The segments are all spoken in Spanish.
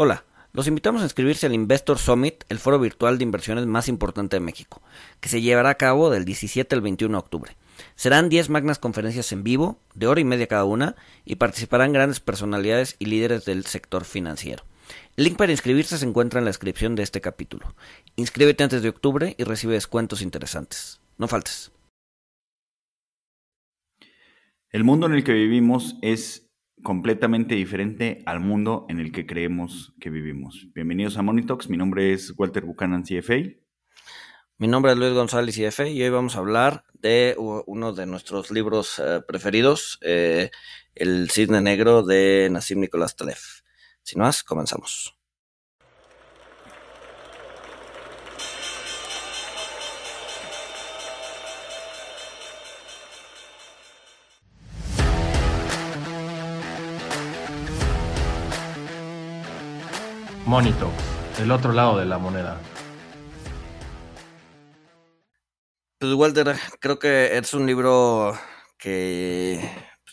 Hola, los invitamos a inscribirse al Investor Summit, el foro virtual de inversiones más importante de México, que se llevará a cabo del 17 al 21 de octubre. Serán 10 magnas conferencias en vivo, de hora y media cada una, y participarán grandes personalidades y líderes del sector financiero. El link para inscribirse se encuentra en la descripción de este capítulo. Inscríbete antes de octubre y recibe descuentos interesantes. No faltes. El mundo en el que vivimos es completamente diferente al mundo en el que creemos que vivimos. Bienvenidos a Monitox, mi nombre es Walter Buchanan, CFA. Mi nombre es Luis González, CFA, y hoy vamos a hablar de uno de nuestros libros eh, preferidos, eh, El Cisne Negro de Nassim Nicolás Taleb. Sin más, comenzamos. Monito, el otro lado de la moneda. Pues Walter, creo que es un libro que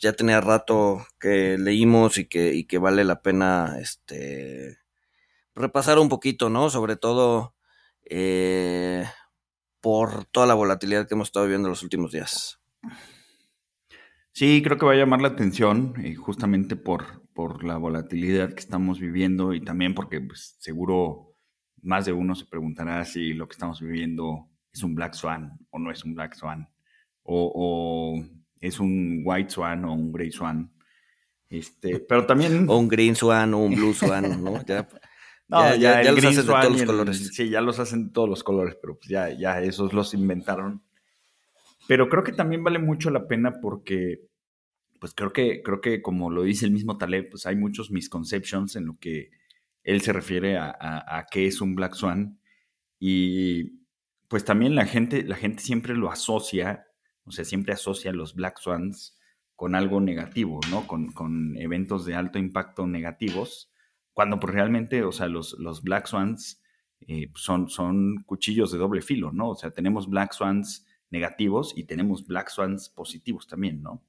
ya tenía rato que leímos y que, y que vale la pena este repasar un poquito, ¿no? Sobre todo eh, por toda la volatilidad que hemos estado viviendo en los últimos días. Sí, creo que va a llamar la atención eh, justamente por, por la volatilidad que estamos viviendo y también porque pues, seguro más de uno se preguntará si lo que estamos viviendo es un Black Swan o no es un Black Swan, o, es un White Swan o un Grey Swan. Este, pero también... O un Green Swan o un Blue Swan, ¿no? Ya, ya, los hacen de todos los colores. Sí, ya los hacen de todos los colores, pero pues ya, ya esos los inventaron. Pero creo que también vale mucho la pena porque, pues creo que, creo que como lo dice el mismo Taleb, pues hay muchos misconceptions en lo que él se refiere a, a, qué es un Black Swan. Y pues también la gente, la gente siempre lo asocia, o sea, siempre asocia los Black Swans con algo negativo, ¿no? Con, con eventos de alto impacto negativos, cuando pues realmente, o sea, los, los Black Swans eh, son, son cuchillos de doble filo, ¿no? O sea, tenemos Black Swans negativos y tenemos Black Swans positivos también, ¿no?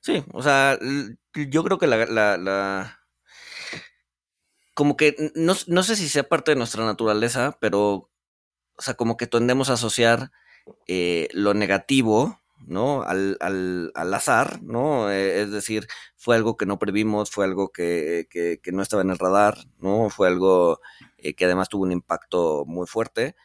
Sí, o sea, yo creo que la, la, como que no, no, sé si sea parte de nuestra naturaleza, pero, o sea, como que tendemos a asociar eh, lo negativo, ¿no? Al, al, al azar, ¿no? Eh, es decir, fue algo que no previmos, fue algo que, que, que no estaba en el radar, ¿no? Fue algo eh, que además tuvo un impacto muy fuerte.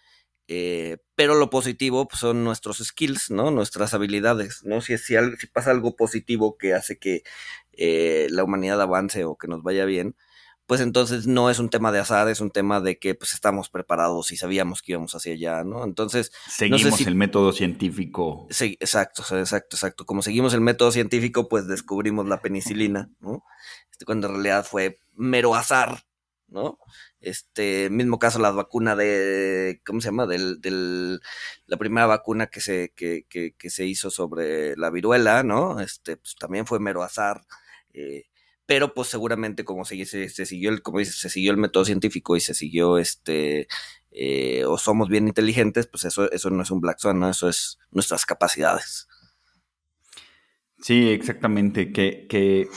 Eh, pero lo positivo pues, son nuestros skills, ¿no? Nuestras habilidades, ¿no? Si, si, si pasa algo positivo que hace que eh, la humanidad avance o que nos vaya bien, pues entonces no es un tema de azar, es un tema de que pues estamos preparados y sabíamos que íbamos hacia allá, ¿no? Entonces... Seguimos el método científico. Sí, exacto, exacto, exacto. Como seguimos el método científico, pues descubrimos la penicilina, ¿no? Este, cuando en realidad fue mero azar, ¿no? Este mismo caso, la vacuna de, ¿cómo se llama? Del, del la primera vacuna que se, que, que, que, se hizo sobre la viruela, ¿no? Este, pues también fue mero azar. Eh, pero pues seguramente como se, se, se, siguió el, como dice, se siguió el método científico y se siguió este, eh, o somos bien inteligentes, pues eso, eso no es un black swan, ¿no? Eso es nuestras capacidades. Sí, exactamente. Que, que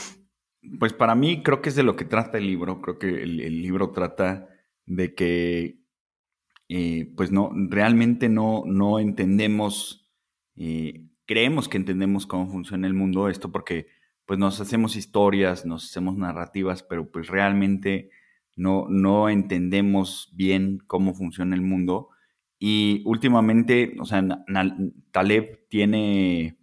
pues para mí creo que es de lo que trata el libro. Creo que el, libro trata de que, eh, pues no, realmente no, no entendemos, eh, creemos que entendemos cómo funciona el mundo. Esto porque, pues nos hacemos historias, nos hacemos narrativas, pero pues realmente no, no entendemos bien cómo funciona el mundo. Y últimamente, o sea, Taleb tiene,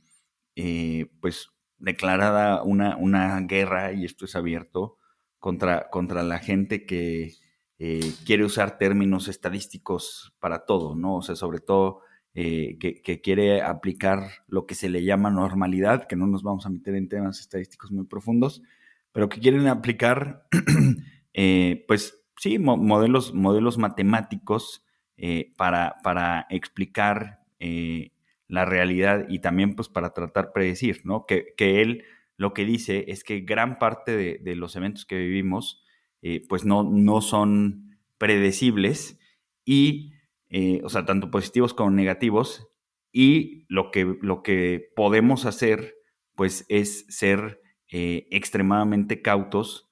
eh, pues, declarada una, una guerra, y esto es abierto, contra, contra la gente que eh, quiere usar términos estadísticos para todo, ¿no? O sea, sobre todo eh, que, quiere aplicar lo que se le llama normalidad, que no nos vamos a meter en temas estadísticos muy profundos, pero que quieren aplicar, eh, pues sí, modelos, modelos matemáticos para, para explicar la realidad y también pues para tratar predecir, ¿no? Que, él lo que dice es que gran parte de, los eventos que vivimos eh, pues no, no son predecibles y, eh, o sea, tanto positivos como negativos y lo que, lo que podemos hacer pues es ser eh, extremadamente cautos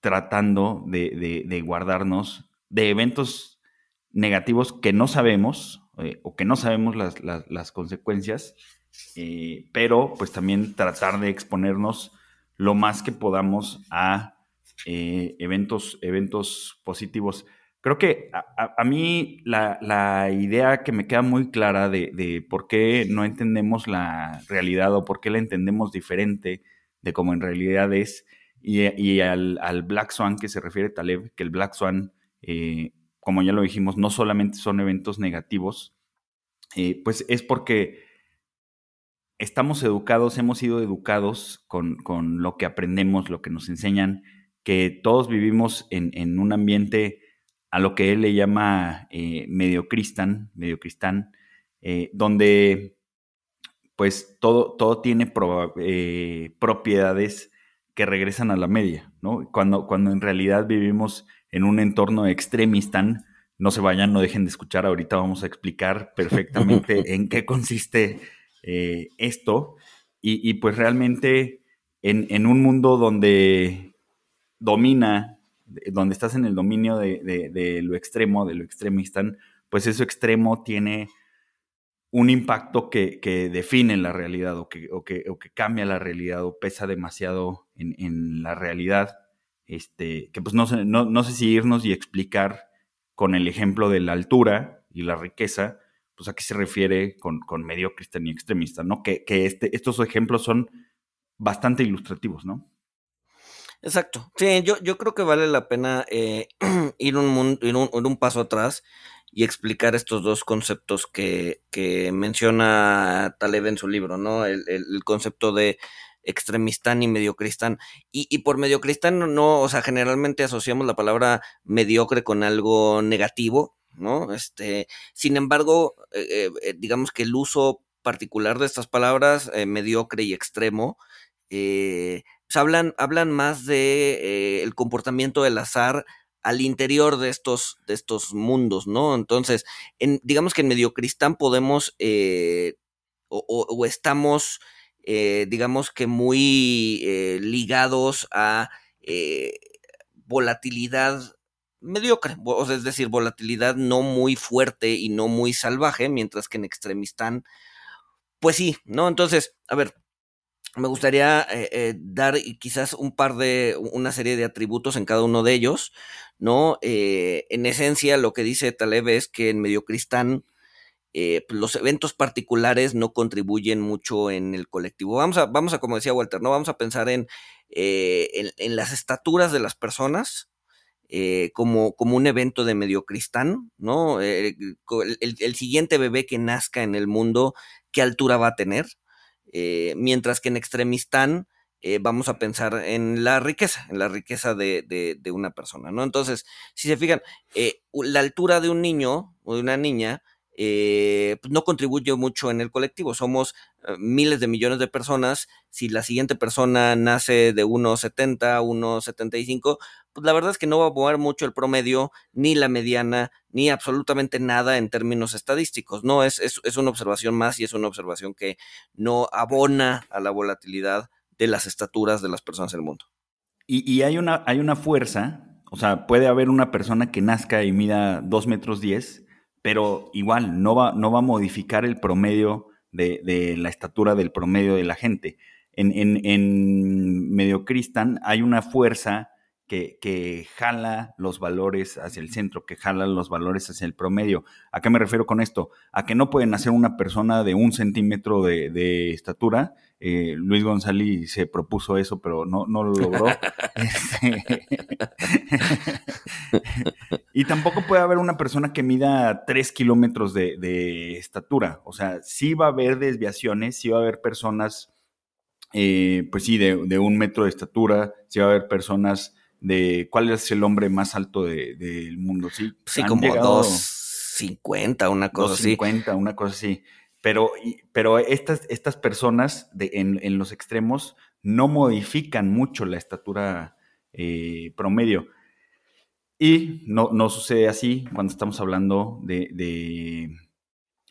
tratando de, guardarnos de eventos negativos que no sabemos eh, o que no sabemos las, consecuencias, eh, pero pues también tratar de exponernos lo más que podamos a eh, eventos, eventos positivos. Creo que a, mí la, idea que me queda muy clara de, por qué no entendemos la realidad o por qué la entendemos diferente de cómo en realidad es, y, al, Black Swan que se refiere Taleb, que el Black Swan, eh, como ya lo dijimos, no solamente son eventos negativos, eh, pues es porque estamos educados, hemos sido educados con, con, lo que aprendemos, lo que nos enseñan, que todos vivimos en, un ambiente a lo que él le llama eh, medio cristán, medio cristán, eh, donde pues todo, todo tiene eh, propiedades que regresan a la media, ¿no? Cuando, cuando en realidad vivimos en un entorno extremistán, no se vayan, no dejen de escuchar, ahorita vamos a explicar perfectamente en qué consiste esto, y, pues realmente en, en un mundo donde domina, donde estás en el dominio de, lo extremo, de lo extremista, pues eso extremo tiene un impacto que, define la realidad o que, que, cambia la realidad o pesa demasiado en, la realidad. Este, que pues no sé, no, sé si irnos y explicar con el ejemplo de la altura y la riqueza, pues a qué se refiere con, con mediocre y extremista, ¿no? Que, este, estos ejemplos son bastante ilustrativos, ¿no? Exacto. Sí, yo, yo creo que vale la pena eh, ir, un, ir, un, paso atrás y explicar estos dos conceptos que, que menciona Taleb en su libro, ¿no? El, el, concepto de extremistán y mediocristán. Y, y por mediocristán no, o sea, generalmente asociamos la palabra mediocre con algo negativo, ¿no? Este, sin embargo, eh, eh, digamos que el uso particular de estas palabras, mediocre y extremo, eh, hablan, hablan más de eh, el comportamiento del azar al interior de estos, de estos mundos, ¿no? Entonces, en, digamos que en Mediocristán podemos eh, o, estamos, eh, digamos que muy ligados a volatilidad mediocre, es decir, volatilidad no muy fuerte y no muy salvaje, mientras que en Extremistán, pues sí, ¿no? Entonces, a ver, me gustaría eh, eh, dar quizás un par de, una serie de atributos en cada uno de ellos, ¿no? Eh, en esencia, lo que dice Taleb es que en Mediocristán pues, los eventos particulares no contribuyen mucho en el colectivo. Vamos a, vamos a como decía Walter, ¿no? Vamos a pensar en, en, las estaturas de las personas, como, como, un evento de mediocristán, ¿no? el, el, siguiente bebé que nazca en el mundo, ¿qué altura va a tener? Eh, mientras que en Extremistán eh, vamos a pensar en la riqueza, en la riqueza de, una persona, ¿no? Entonces, si se fijan, eh, la altura de un niño o de una niña pues no contribuye mucho en el colectivo. Somos miles de millones de personas. Si la siguiente persona nace de 1,70, 1,75, pues la verdad es que no va a mover mucho el promedio, ni la mediana, ni absolutamente nada en términos estadísticos. No, es, es, una observación más y es una observación que no abona a la volatilidad de las estaturas de las personas del mundo. Y, hay, una, hay una fuerza, o sea, puede haber una persona que nazca y mida 2 metros 10, pero igual no va, no va a modificar el promedio de, la estatura del promedio de la gente. En, en, en Medio Cristan hay una fuerza que, jala los valores hacia el centro, que jala los valores hacia el promedio. ¿A qué me refiero con esto? A que no pueden hacer una persona de un centímetro de, estatura. Eh, Luis González se propuso eso, pero no, no lo logró. Este, y tampoco puede haber una persona que mida tres kilómetros de, estatura. O sea, sí va a haber desviaciones, sí va a haber personas, eh, pues sí, de, de un metro de estatura, sí va a haber personas de cuál es el hombre más alto del mundo. Sí, sí como 250, una cosa 250, así. una cosa así. Pero, pero estas, estas personas de, en, los extremos no modifican mucho la estatura eh, promedio. Y no, no, sucede así cuando estamos hablando de, de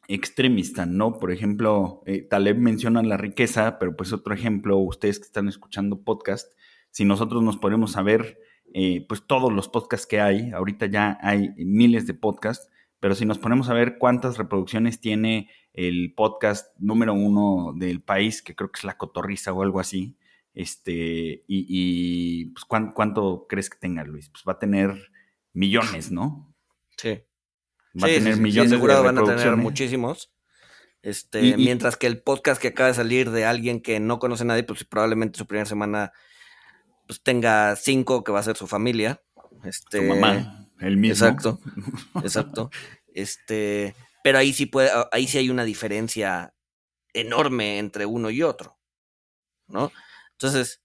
extremista, ¿no? Por ejemplo, eh, Taleb menciona la riqueza, pero pues otro ejemplo, ustedes que están escuchando podcast, si nosotros nos ponemos a ver eh, pues todos los podcasts que hay. Ahorita ya hay miles de podcasts, pero si nos ponemos a ver cuántas reproducciones tiene el podcast número uno del país, que creo que es La Cotorriza o algo así, este, y, pues ¿cuánto, crees que tenga, Luis? Pues va a tener millones, ¿no? Sí. Va a tener millones de van a tener muchísimos. Este, mientras que el podcast que acaba de salir de alguien que no conoce a nadie, pues probablemente su primera semana pues tenga cinco que va a ser su familia. Este, su mamá, el mismo. Exacto, exacto. Este, pero ahí sí puede, ahí sí hay una diferencia enorme entre uno y otro, ¿no? Entonces,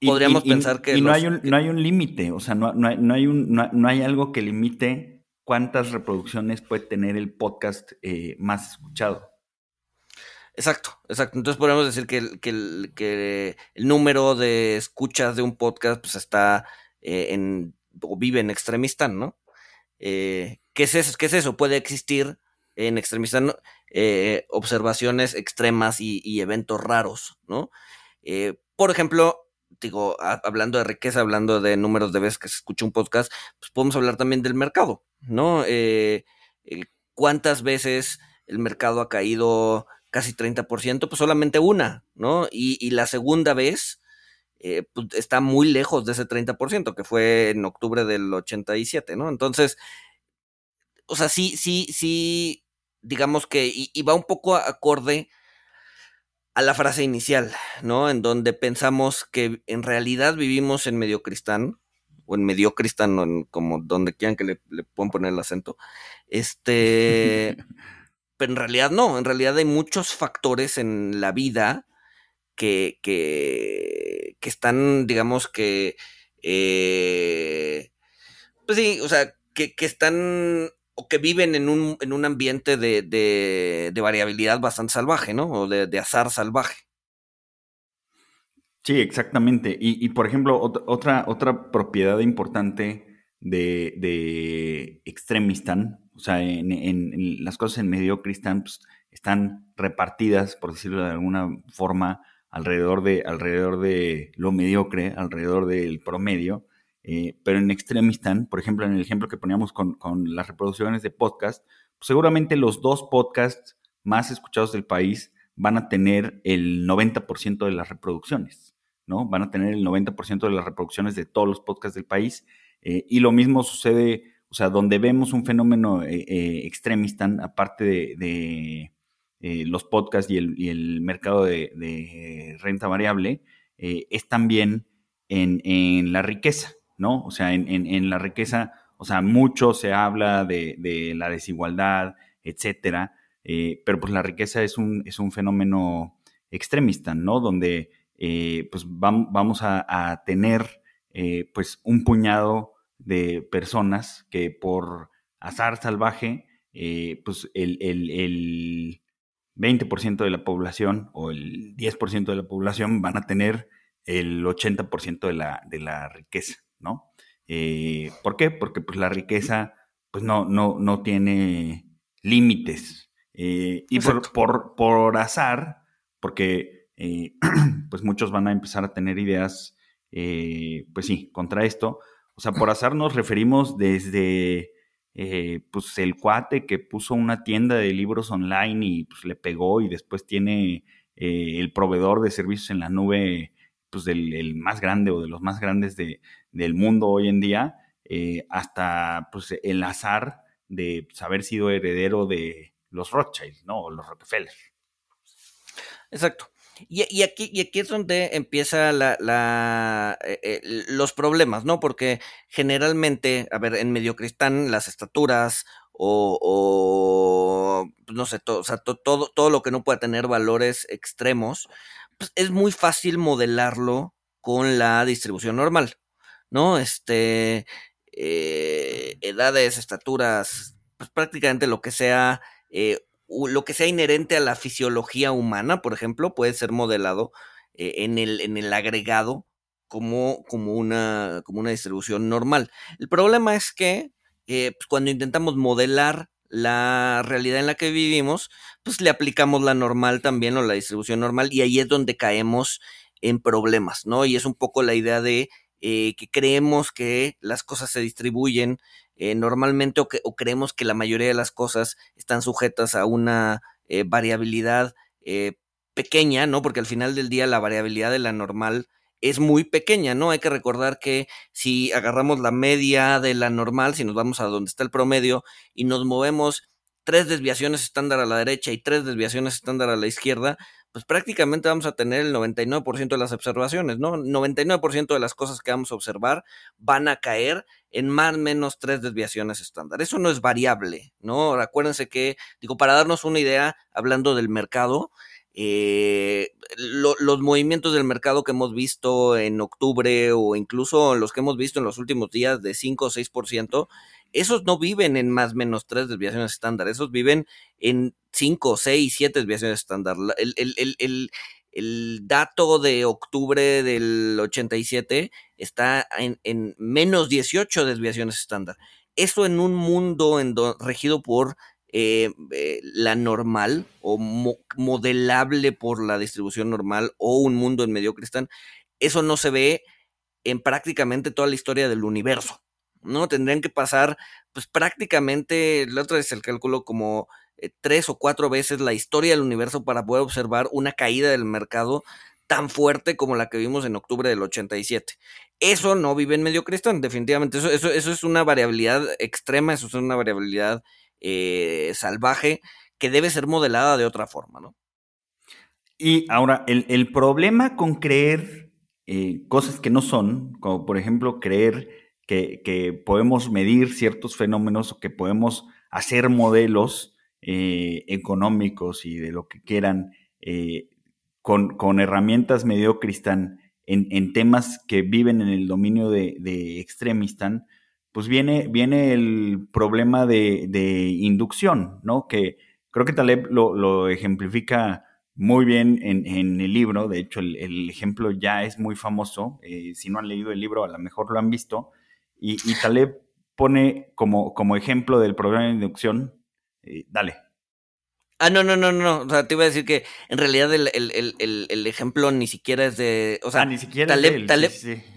podríamos pensar que... Y no, hay un, no hay un límite, o sea, no, no, hay, no hay un, no, hay algo que limite cuántas reproducciones puede tener el podcast eh, más escuchado. Exacto, exacto. Entonces podríamos decir que, el, que el número de escuchas de un podcast pues está eh, en, o vive en Extremistán, ¿no? Eh, ¿qué, es eso? ¿Qué es eso? Puede existir en Extremistán eh, observaciones extremas y, eventos raros, ¿no? por ejemplo, digo, hablando de riqueza, hablando de números de veces que se escucha un podcast, pues podemos hablar también del mercado, ¿no? ¿Cuántas veces el mercado ha caído casi 30%, pues solamente una, ¿no? Y, la segunda vez eh, pues está muy lejos de ese 30%, que fue en octubre del 87, ¿no? Entonces, o sea, sí, sí, sí, digamos que, y, va un poco acorde a la frase inicial, ¿no? En donde pensamos que en realidad vivimos en Mediocristán, o en Mediocristán, o como donde quieran que le, le puedan poner el acento, este... pero en realidad no, en realidad hay muchos factores en la vida que, que, que están, digamos que, eh, pues sí, o sea, que, que, están o que viven en un, en un ambiente de, de, variabilidad bastante salvaje, ¿no? O de, de azar salvaje. Sí, exactamente. Y, y por ejemplo, otra, otra propiedad importante de, de Extremistan, o sea, en, las cosas en medio cristian pues, están repartidas, por decirlo de alguna forma, alrededor de, alrededor de lo mediocre, alrededor del promedio. Eh, pero en Extremistan, por ejemplo, en el ejemplo que poníamos con, las reproducciones de podcast, pues, seguramente los dos podcasts más escuchados del país van a tener el 90% de las reproducciones, ¿no? Van a tener el 90% de las reproducciones de todos los podcasts del país eh, y lo mismo sucede, o sea, donde vemos un fenómeno eh, eh, aparte de, los podcasts y el, mercado de, renta variable, es también en, la riqueza, ¿no? O sea, en, la riqueza, o sea, mucho se habla de, la desigualdad, etcétera, pero pues la riqueza es un, es un fenómeno extremista, ¿no? Donde pues vamos a tener eh, pues un puñado de personas que por azar salvaje, eh, pues el, el, 20% de la población o el 10% de la población van a tener el 80% de la, de la riqueza, ¿no? Eh, ¿Por qué? Porque pues la riqueza pues no, no, no tiene límites. y por, por, por, azar, porque pues muchos van a empezar a tener ideas eh, pues sí, contra esto. O sea, por azar nos referimos desde eh, pues el cuate que puso una tienda de libros online y pues le pegó y después tiene eh, el proveedor de servicios en la nube, pues del más grande o de los más grandes de, del mundo hoy en día, hasta pues el azar de haber sido heredero de los Rothschild, ¿no? O los Rockefeller. Exacto. Y, aquí, es donde empieza la, eh, eh, los problemas, ¿no? Porque generalmente, a ver, en Mediocristán las estaturas o, pues, no sé, todo, o todo, todo lo que no pueda tener valores extremos, pues es muy fácil modelarlo con la distribución normal, ¿no? Este, eh, edades, estaturas, pues prácticamente lo que sea lo que sea inherente a la fisiología humana, por ejemplo, puede ser modelado eh, en, el, en el agregado como, como, una, como una distribución normal. El problema es que eh, pues, cuando intentamos modelar la realidad en la que vivimos, pues le aplicamos la normal también o la distribución normal y ahí es donde caemos en problemas, ¿no? Y es un poco la idea de eh, que creemos que las cosas se distribuyen eh, normalmente o, que, o creemos que la mayoría de las cosas están sujetas a una eh, variabilidad pequeña, ¿no? Porque al final del día la variabilidad de la normal es muy pequeña, ¿no? Hay que recordar que si agarramos la media de la normal, si nos vamos a donde está el promedio y nos movemos tres desviaciones estándar a la derecha y tres desviaciones estándar a la izquierda, pues prácticamente vamos a tener el 99% de las observaciones, ¿no? 99% de las cosas que vamos a observar van a caer en más o menos tres desviaciones estándar. Eso no es variable, ¿no? Acuérdense que, digo, para darnos una idea, hablando del mercado, eh, los movimientos del mercado que hemos visto en octubre o incluso los que hemos visto en los últimos días de 5 o 6%, esos no viven en más o menos tres desviaciones estándar, esos viven en 5, 6, 7 desviaciones estándar. El, el, el, el, dato de octubre del 87 está en, en menos 18 desviaciones estándar. Eso en un mundo en regido por eh, eh, la normal o modelable por la distribución normal o un mundo en medio cristán, eso no se ve en prácticamente toda la historia del universo. ¿no? Tendrían que pasar, pues prácticamente, la otra vez el cálculo como eh, tres o cuatro veces la historia del universo para poder observar una caída del mercado tan fuerte como la que vimos en octubre del 87. Eso no vive en medio cristán, definitivamente. Eso, eso, es una variabilidad extrema, eso es una variabilidad eh, salvaje que debe ser modelada de otra forma, ¿no? Y ahora, el, problema con creer eh, cosas que no son, como por ejemplo creer que, podemos medir ciertos fenómenos o que podemos hacer modelos eh, económicos y de lo que quieran con, herramientas mediocres en, en, temas que viven en el dominio de, de extremistan, pues viene, viene el problema de, inducción, ¿no? Que creo que Taleb lo, ejemplifica muy bien en, el libro. De hecho, el, ejemplo ya es muy famoso. Eh, si no han leído el libro, a lo mejor lo han visto. Y, Taleb pone como, como ejemplo del problema de inducción. Eh, dale. Ah, no, no, no, no. O sea, te iba a decir que en realidad el, ejemplo ni siquiera es de. O sea, ah, ni siquiera Taleb,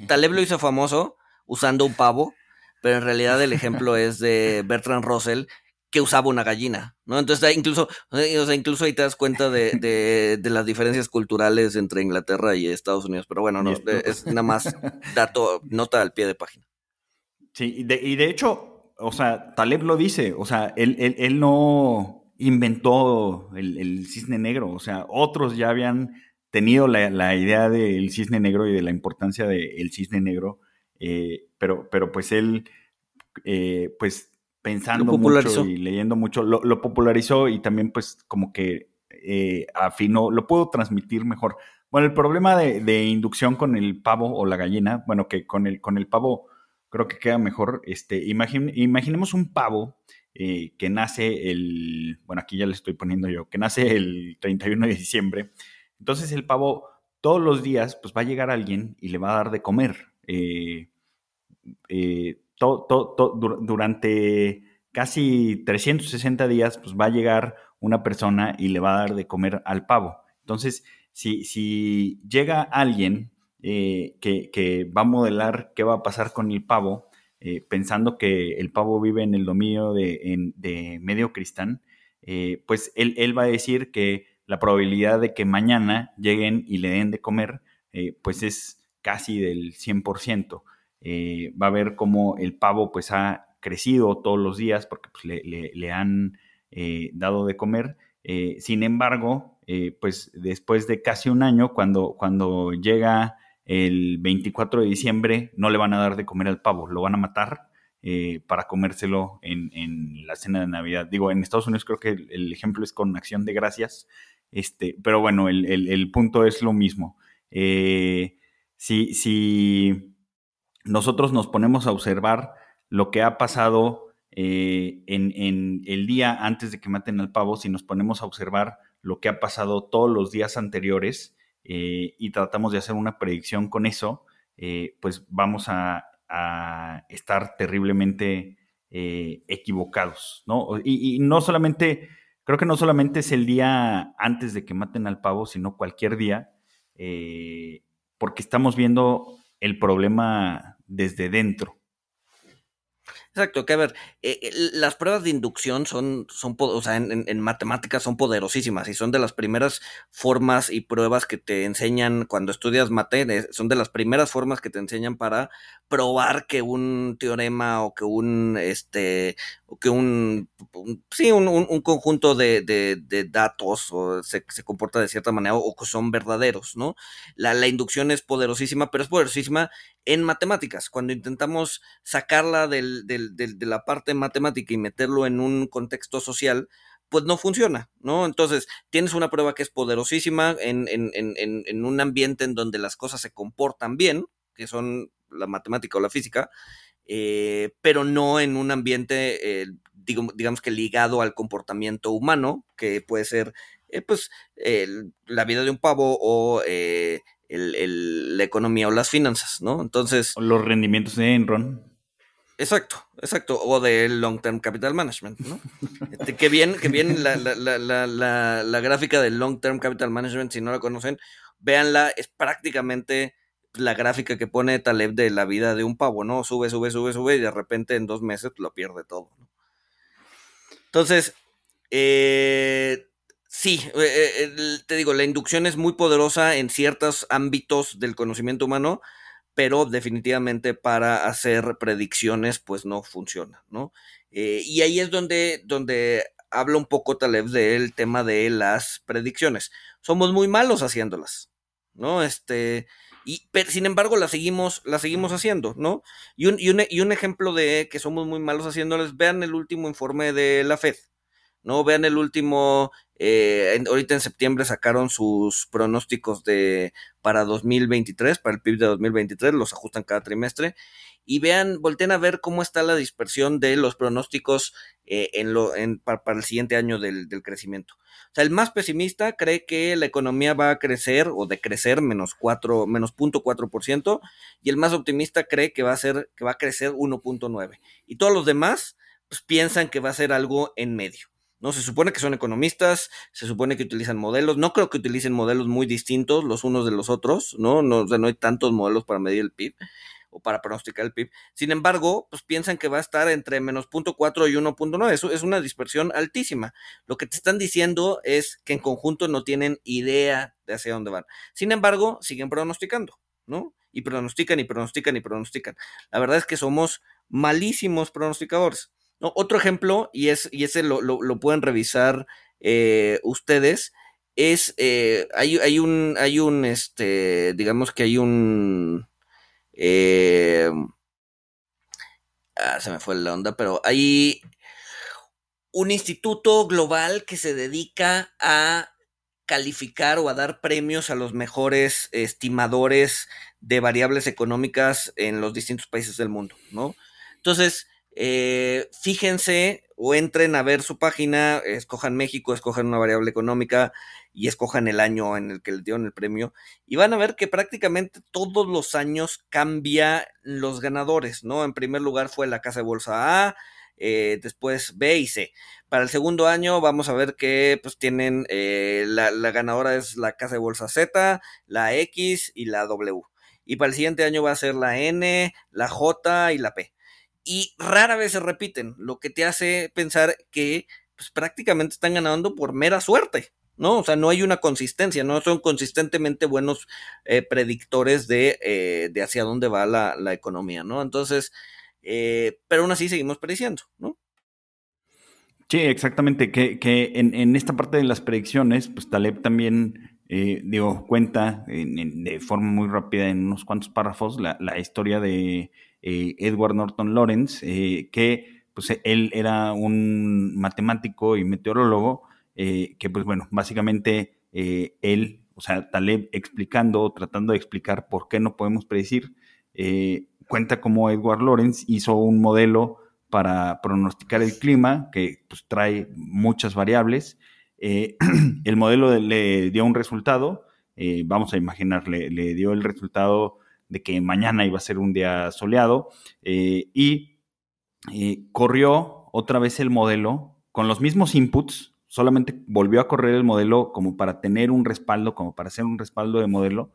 Taleb lo hizo famoso usando un pavo pero en realidad el ejemplo es de Bertrand Russell, que usaba una gallina, ¿no? Entonces, incluso, o sea, incluso ahí te das cuenta de, de, las diferencias culturales entre Inglaterra y Estados Unidos. Pero bueno, no, es nada más dato, nota al pie de página. Sí, y de, y de hecho, o sea, Taleb lo dice, o sea, él, él, él no inventó el, el, cisne negro, o sea, otros ya habían tenido la, la idea del cisne negro y de la importancia del cisne negro eh, pero, pero pues él, eh, pues pensando mucho y leyendo mucho, lo, popularizó y también pues como que eh, afinó, lo puedo transmitir mejor. Bueno, el problema de, inducción con el pavo o la gallina, bueno, que con el, con el pavo creo que queda mejor. Este, imaginemos un pavo que nace el, bueno, aquí ya le estoy poniendo yo, que nace el 31 de diciembre. Entonces el pavo todos los días, pues va a llegar alguien y le va a dar de comer. Eh, eh, durante casi 360 días, pues va a llegar una persona y le va a dar de comer al pavo. Entonces, si, si llega alguien eh, que, va a modelar qué va a pasar con el pavo, eh, pensando que el pavo vive en el dominio de, medio cristán, pues él, él, va a decir que la probabilidad de que mañana lleguen y le den de comer, pues es casi del 100%. Eh, va a ver cómo el pavo pues ha crecido todos los días porque pues, le, han eh, dado de comer. Eh, sin embargo, pues después de casi un año, cuando, cuando llega el 24 de diciembre, no le van a dar de comer al pavo, lo van a matar para comérselo en, la cena de Navidad. Digo, en Estados Unidos creo que el, ejemplo es con acción de gracias, este, pero bueno, el, punto es lo mismo. si, si nosotros nos ponemos a observar lo que ha pasado eh, en, el día antes de que maten al pavo, si nos ponemos a observar lo que ha pasado todos los días anteriores eh, y tratamos de hacer una predicción con eso, eh, pues vamos a, estar terriblemente equivocados, ¿no? Y, y, no solamente, creo que no solamente es el día antes de que maten al pavo, sino cualquier día, porque estamos viendo el problema desde dentro. Exacto, que a ver, eh, eh, las pruebas de inducción son, son o sea, en, matemáticas son poderosísimas y son de las primeras formas y pruebas que te enseñan cuando estudias mate, son de las primeras formas que te enseñan para probar que un teorema o que un, este, o que un, sí, un, un, conjunto de, de, datos o se, se, comporta de cierta manera o, que son verdaderos, ¿no? La, la inducción es poderosísima, pero es poderosísima en matemáticas. Cuando intentamos sacarla del, del, de la parte matemática y meterlo en un contexto social, pues no funciona, ¿no? Entonces, tienes una prueba que es poderosísima en, en, en, en, un ambiente en donde las cosas se comportan bien, que son la matemática o la física, eh, pero no en un ambiente, eh, digamos que ligado al comportamiento humano, que puede ser, eh, pues, la vida de un pavo o el, la economía o las finanzas, ¿no? Entonces... los rendimientos de Enron. Exacto, exacto, o del Long Term Capital Management, ¿no? Este, que bien, que bien la, la, la, la, gráfica del Long Term Capital Management, si no la conocen, véanla, es prácticamente la gráfica que pone Taleb de la vida de un pavo, ¿no? Sube, sube, sube, sube y de repente en dos meses lo pierde todo, ¿no? Entonces, eh, Sí, eh, eh, te digo, la inducción es muy poderosa en ciertos ámbitos del conocimiento humano, pero definitivamente para hacer predicciones, pues no funciona, ¿no? Eh, y ahí es donde, donde habla un poco Taleb del tema de las predicciones. Somos muy malos haciéndolas, ¿no? Este, y, pero, sin embargo, las seguimos, las seguimos haciendo, ¿no? Y un, y, un, y un ejemplo de que somos muy malos haciéndolas, vean el último informe de la FED, ¿no? Vean el último, eh, ahorita en septiembre sacaron sus pronósticos de para 2023, para el PIB de 2023, los ajustan cada trimestre. Y vean, volteen a ver cómo está la dispersión de los pronósticos eh, en lo, en, para, el siguiente año del, crecimiento. O sea, el más pesimista cree que la economía va a crecer o de crecer menos 4, menos 0.4%, y el más optimista cree que va a ser, que va a crecer 1.9. Y todos los demás, pues piensan que va a ser algo en medio. ¿No? Se supone que son economistas, se supone que utilizan modelos, no creo que utilicen modelos muy distintos los unos de los otros, ¿no? No, no hay tantos modelos para medir el PIB o para pronosticar el PIB. Sin embargo, pues piensan que va a estar entre menos 0.4 y 1.9. Eso es una dispersión altísima. Lo que te están diciendo es que en conjunto no tienen idea de hacia dónde van. Sin embargo, siguen pronosticando, ¿no? Y pronostican y pronostican y pronostican. La verdad es que somos malísimos pronosticadores otro ejemplo, y, es, y ese lo, pueden revisar eh, ustedes, es, eh, hay, hay, un, hay un, este, digamos que hay un, eh, ah, se me fue la onda, pero hay un instituto global que se dedica a calificar o a dar premios a los mejores estimadores de variables económicas en los distintos países del mundo, ¿no? Entonces, eh, fíjense o entren a ver su página, escojan México, escojan una variable económica y escojan el año en el que les dieron el premio y van a ver que prácticamente todos los años cambia los ganadores, ¿no? En primer lugar fue la Casa de Bolsa A, eh, después B y C. Para el segundo año vamos a ver que pues tienen, eh, la, la ganadora es la Casa de Bolsa Z, la X y la W. Y para el siguiente año va a ser la N, la J y la P y rara vez se repiten, lo que te hace pensar que pues, prácticamente están ganando por mera suerte, ¿no? O sea, no hay una consistencia, no son consistentemente buenos eh, predictores de, eh, de, hacia dónde va la, la economía, ¿no? Entonces, eh, pero aún así seguimos prediciendo, ¿no? Sí, exactamente, que, que en, en, esta parte de las predicciones, pues Taleb también, digo, cuenta de forma muy rápida en unos cuantos párrafos la, la historia de eh, Edward Norton Lawrence, eh, que pues él era un matemático y meteorólogo, eh, que pues bueno, básicamente él, o sea, Taleb explicando, tratando de explicar por qué no podemos predecir, cuenta cómo Edward Lawrence hizo un modelo para pronosticar el clima que pues, trae muchas variables. el modelo le dio un resultado, vamos a imaginar, le dio el resultado de que mañana iba a ser un día soleado eh, y eh, corrió otra vez el modelo con los mismos inputs, solamente volvió a correr el modelo como para tener un respaldo, como para hacer un respaldo de modelo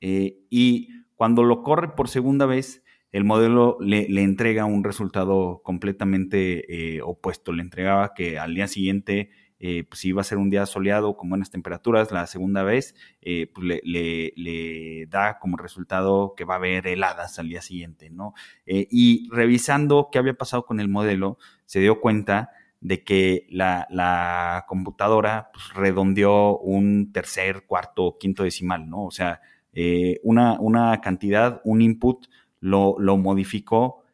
eh, y Cuando lo corre por segunda vez, el modelo le, entrega un resultado completamente opuesto. Le entregaba que al día siguiente eh, pues iba a ser un día soleado con buenas temperaturas, la segunda vez eh, pues le, da como resultado que va a haber heladas al día siguiente, ¿no? Eh, y revisando qué había pasado con el modelo, se dio cuenta de que la, computadora pues, redondeó un tercer, cuarto, quinto decimal, ¿no? O sea, una, cantidad, un input, lo modificó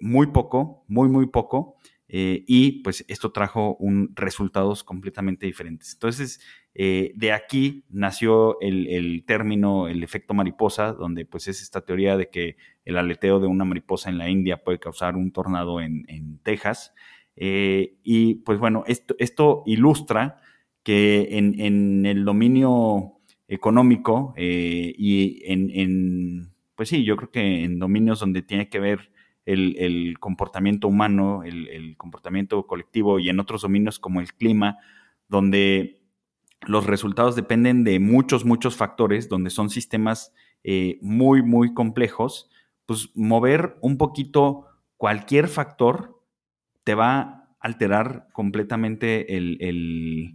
muy poco, muy, muy poco, eh, y pues esto trajo un, resultados completamente diferentes. Entonces, eh, de aquí nació el, término, el efecto mariposa, donde pues es esta teoría de que el aleteo de una mariposa en la India puede causar un tornado en, Texas. Eh, y pues bueno, esto, esto ilustra que en, el dominio económico y en, en, pues sí, yo creo que en dominios donde tiene que ver el, comportamiento humano, el, comportamiento colectivo y en otros dominios como el clima, donde los resultados dependen de muchos, muchos factores, donde son sistemas eh, muy, muy complejos, pues mover un poquito cualquier factor te va a alterar completamente el,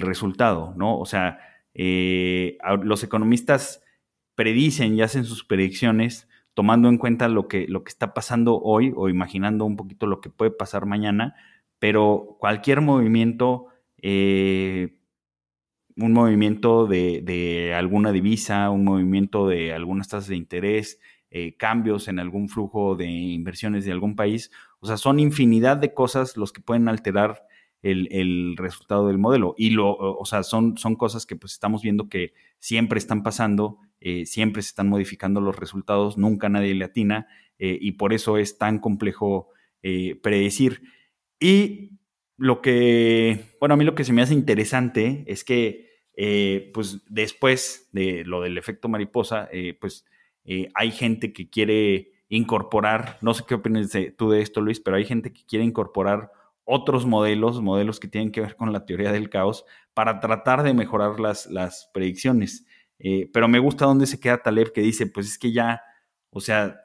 resultado, ¿no? O sea, eh, los economistas predicen y hacen sus predicciones tomando en cuenta lo que, lo que está pasando hoy o imaginando un poquito lo que puede pasar mañana, pero cualquier movimiento, eh, un movimiento de, alguna divisa, un movimiento de algunas tasas de interés, eh, cambios en algún flujo de inversiones de algún país, o sea, son infinidad de cosas los que pueden alterar el, resultado del modelo. Y lo, o sea, son, son cosas que pues estamos viendo que siempre están pasando eh, siempre se están modificando los resultados, nunca nadie le atina eh, y por eso es tan complejo eh, predecir. Y lo que, bueno, a mí lo que se me hace interesante es que, pues después de lo del efecto mariposa, pues hay gente que quiere incorporar, no sé qué opinas tú de esto, Luis, pero hay gente que quiere incorporar otros modelos, modelos que tienen que ver con la teoría del caos, para tratar de mejorar las, las predicciones. Eh, pero me gusta dónde se queda Taleb, que dice, pues es que ya, o sea,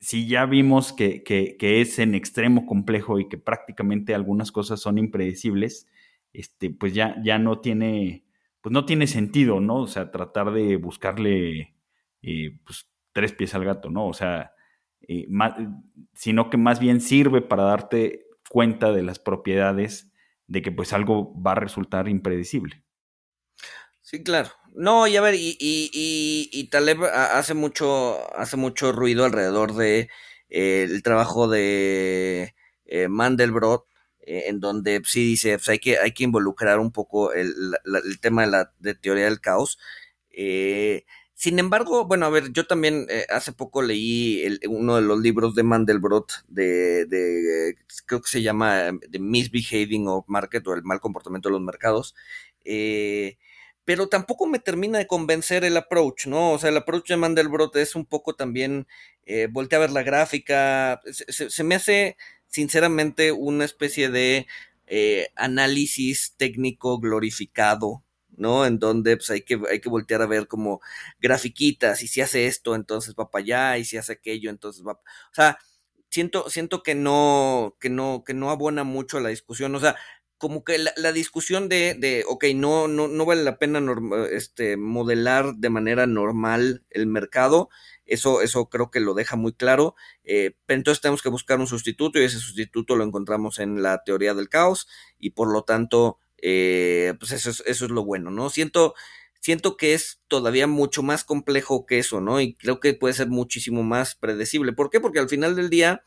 si ya vimos que, es en extremo complejo y que prácticamente algunas cosas son impredecibles, este, pues ya, ya no tiene, pues no tiene sentido, ¿no? O sea, tratar de buscarle eh, pues, tres pies al gato, ¿no? O sea, eh, sino que más bien sirve para darte cuenta de las propiedades de que pues algo va a resultar impredecible. Sí, claro. No, y a ver, y, y, y, Taleb hace mucho, hace mucho ruido alrededor de eh, el trabajo de eh, Mandelbrot, eh, en donde sí dice, pues hay que, hay que involucrar un poco el, el tema de la de teoría del caos. Sin embargo, bueno, a ver, yo también hace poco leí uno de los libros de Mandelbrot de, de, creo que se llama The Misbehaving of Market o el mal comportamiento de los mercados. Eh, pero tampoco me termina de convencer el approach, ¿no? O sea, el approach de Mandelbrot es un poco también, eh, voltea a ver la gráfica, se, me hace sinceramente una especie de eh, análisis técnico glorificado, ¿no? En donde pues, hay, que, hay que voltear a ver como grafiquitas, y si hace esto, entonces va para allá, y si hace aquello, entonces va... O sea, siento, siento que no, que no, que no abona mucho a la discusión. O sea, como que la, discusión de, de, ok, no, no, no vale la pena este, modelar de manera normal el mercado, eso, eso creo que lo deja muy claro, eh, pero entonces tenemos que buscar un sustituto y ese sustituto lo encontramos en la teoría del caos y por lo tanto, eh, pues eso es, eso es lo bueno, ¿no? Siento, siento que es todavía mucho más complejo que eso, ¿no? Y creo que puede ser muchísimo más predecible. ¿Por qué? Porque al final del día,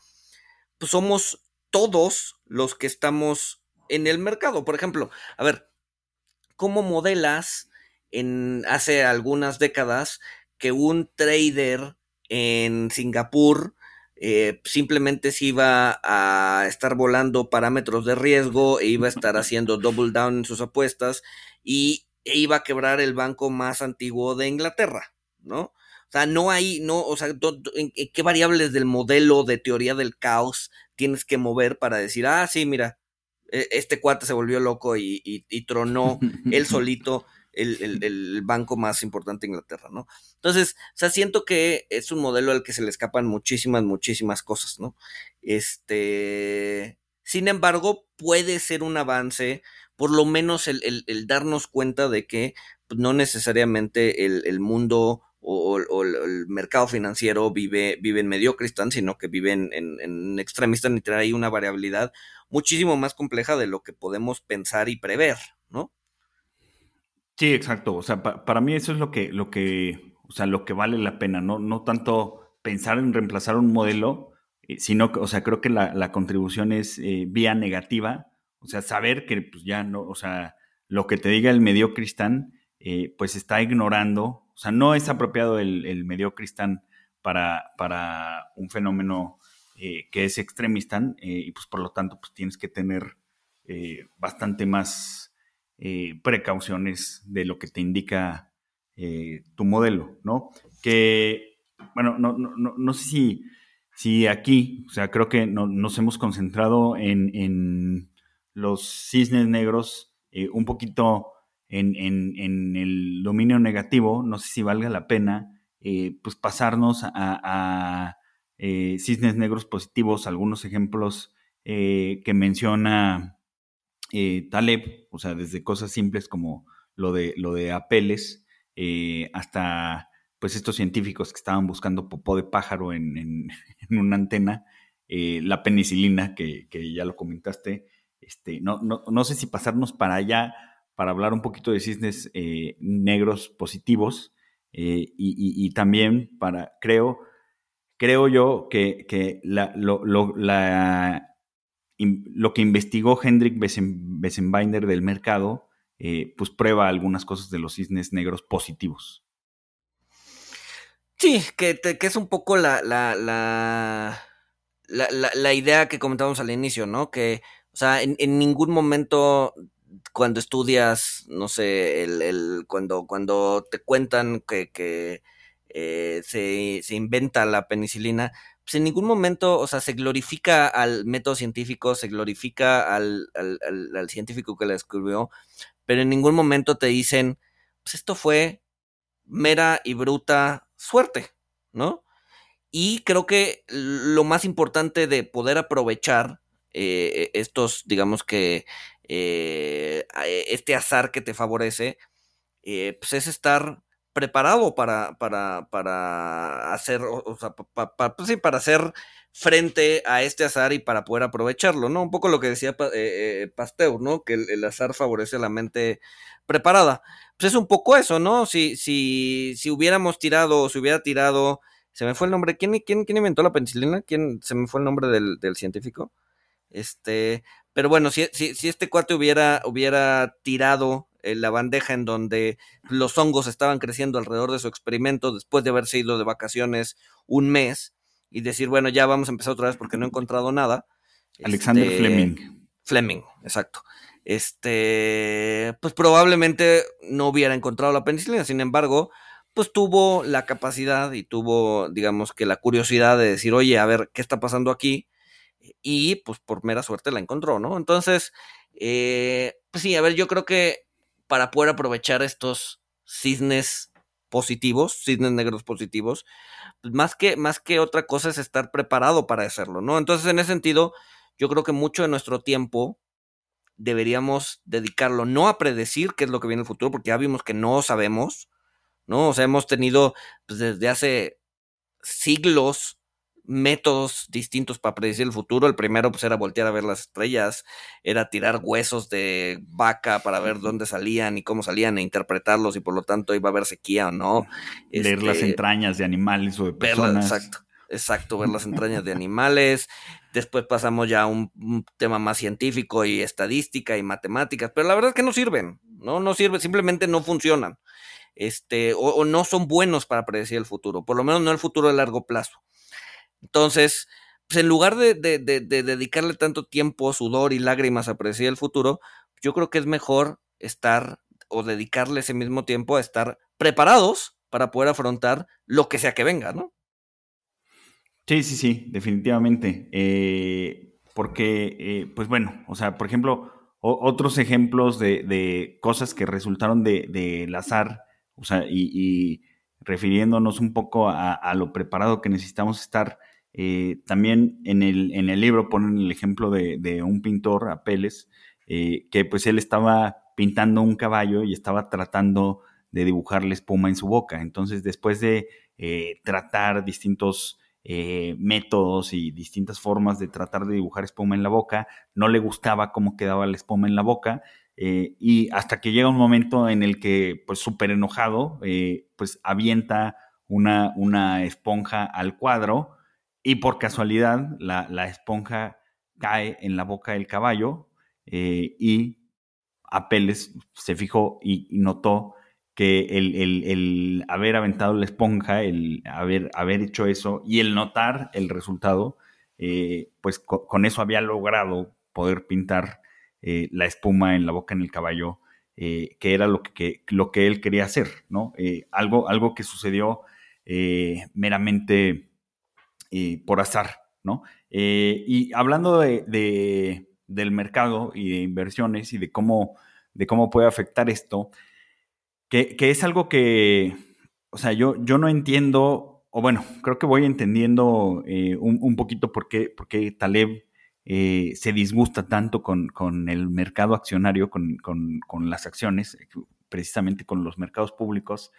pues somos todos los que estamos en el mercado. Por ejemplo, a ver, ¿cómo modelas en hace algunas décadas que un trader en Singapur eh, simplemente se iba a estar volando parámetros de riesgo e iba a estar haciendo double down en sus apuestas y e iba a quebrar el banco más antiguo de Inglaterra, ¿no? O sea, no hay, no, o sea, ¿en qué variables del modelo de teoría del caos tienes que mover para decir, ah, sí, mira, e, este cuate se volvió loco y, tronó él solito el, banco más importante de Inglaterra, ¿no? Entonces, o sea, siento que es un modelo al que se le escapan muchísimas, muchísimas cosas, ¿no? Este, sin embargo, puede ser un avance, por lo menos el, darnos cuenta de que pues, no necesariamente el, mundo o, el mercado financiero vive, vive en mediocristan, sino que vive en, en, extremistan y trae una variabilidad muchísimo más compleja de lo que podemos pensar y prever, ¿no? Sí, exacto. O sea, para mí eso es lo que, lo que, o sea, lo que vale la pena, no, no tanto pensar en reemplazar un modelo, eh, sino que, o sea, creo que la, contribución es eh, vía negativa, o sea, saber que pues ya no, o sea, lo que te diga el mediocristán, eh, pues está ignorando, o sea, no es apropiado el, el mediocristán para, para un fenómeno eh, que es extremistán y pues por lo tanto pues tienes que tener bastante más precauciones de lo que te indica tu modelo, ¿no? Que, bueno, no, no, no, no sé si Sí, aquí, o sea, creo que nos hemos concentrado en, los cisnes negros, eh, un poquito en, el dominio negativo, no sé si valga la pena, eh, pues pasarnos a, eh, cisnes negros positivos, algunos ejemplos que menciona Taleb, o sea, desde cosas simples como lo de, lo de Apeles, hasta pues estos científicos que estaban buscando popó de pájaro en, una antena, eh, la penicilina, que, ya lo comentaste, este, no, no, sé si pasarnos para allá para hablar un poquito de cisnes eh, negros positivos eh, y, también para, creo, creo yo que, lo, la, lo, que investigó Hendrik Bessenbinder del mercado, pues prueba algunas cosas de los cisnes negros positivos. Sí, que, que es un poco la, la, la, la, idea que comentábamos al inicio, ¿no? Que, o sea, en, ningún momento cuando estudias, no sé, el, el cuando, cuando te cuentan que, que eh, se, se, inventa la penicilina, pues en ningún momento, o sea, se glorifica al método científico, se glorifica al, científico que la descubrió, pero en ningún momento te dicen, pues esto fue mera y bruta suerte, ¿no? Y creo que lo más importante de poder aprovechar eh, estos, digamos que, eh, este azar que te favorece, eh, pues es estar preparado para, para, para hacer, o sea, pues para hacer frente a este azar y para poder aprovecharlo, ¿no? Un poco lo que decía Pasteur, ¿no? Que el, azar favorece a la mente preparada pues es un poco eso, ¿no? Si, si, si hubiéramos tirado, si hubiera tirado, se me fue el nombre, ¿quién, quién, quién inventó la penicilina? ¿Quién, se me fue el nombre del, científico? Este, pero bueno, si, si, si este cuate hubiera, hubiera tirado la bandeja en donde los hongos estaban creciendo alrededor de su experimento después de haberse ido de vacaciones un mes y decir, bueno, ya vamos a empezar otra vez porque no he encontrado nada. Alexander este, Fleming. Fleming, exacto este, pues probablemente no hubiera encontrado la penicilina. Sin embargo, pues tuvo la capacidad y tuvo, digamos que la curiosidad de decir, oye, a ver, ¿qué está pasando aquí? Y pues por mera suerte la encontró, ¿no? Entonces, eh, pues sí, a ver, yo creo que para poder aprovechar estos cisnes positivos, cisnes negros positivos, más que, más que otra cosa es estar preparado para hacerlo, ¿no? Entonces, en ese sentido, yo creo que mucho de nuestro tiempo deberíamos dedicarlo no a predecir qué es lo que viene en el futuro, porque ya vimos que no sabemos, ¿no? O sea, hemos tenido pues, desde hace siglos métodos distintos para predecir el futuro. El primero pues era voltear a ver las estrellas, era tirar huesos de vaca para ver dónde salían y cómo salían e interpretarlos y por lo tanto iba a haber sequía o no. Leer las este, entrañas de animales o de personas. exacto. Exacto, ver las entrañas de animales. Después pasamos ya a un, tema más científico y estadística y matemáticas, pero la verdad es que no sirven, ¿no? No sirven, simplemente no funcionan. Este, o, no son buenos para predecir el futuro, por lo menos no el futuro de largo plazo. Entonces, pues en lugar de, de, de, de dedicarle tanto tiempo, sudor y lágrimas a predecir el futuro, yo creo que es mejor estar o dedicarle ese mismo tiempo a estar preparados para poder afrontar lo que sea que venga, ¿no? Sí, sí, sí, definitivamente. Eh, porque, eh, pues bueno, o sea, por ejemplo, otros ejemplos de, cosas que resultaron del de, azar, o sea, y, refiriéndonos un poco a, lo preparado que necesitamos estar, eh, también en el, en el libro ponen el ejemplo de, un pintor, Apeles, eh, que pues él estaba pintando un caballo y estaba tratando de dibujarle espuma en su boca. Entonces, después de eh, tratar distintos eh, métodos y distintas formas de tratar de dibujar espuma en la boca, no le gustaba cómo quedaba la espuma en la boca. Eh, y hasta que llega un momento en el que, pues súper enojado, eh, pues avienta una, una, esponja al cuadro y por casualidad la, esponja cae en la boca del caballo y Apeles se fijó y notó que el, haber aventado la esponja, el haber, haber hecho eso y el notar el resultado, eh, pues con eso había logrado poder pintar eh, la espuma en la boca en el caballo, eh, que era lo que, lo que él quería hacer, ¿no? algo, algo que sucedió meramente por azar, ¿no? y hablando de, del mercado y de inversiones y de cómo, de cómo puede afectar esto, que, es algo que, o sea, yo, yo no entiendo, o bueno, creo que voy entendiendo eh, un, poquito por qué, por qué Taleb eh, se disgusta tanto con, el mercado accionario, con, las acciones, precisamente con los mercados públicos.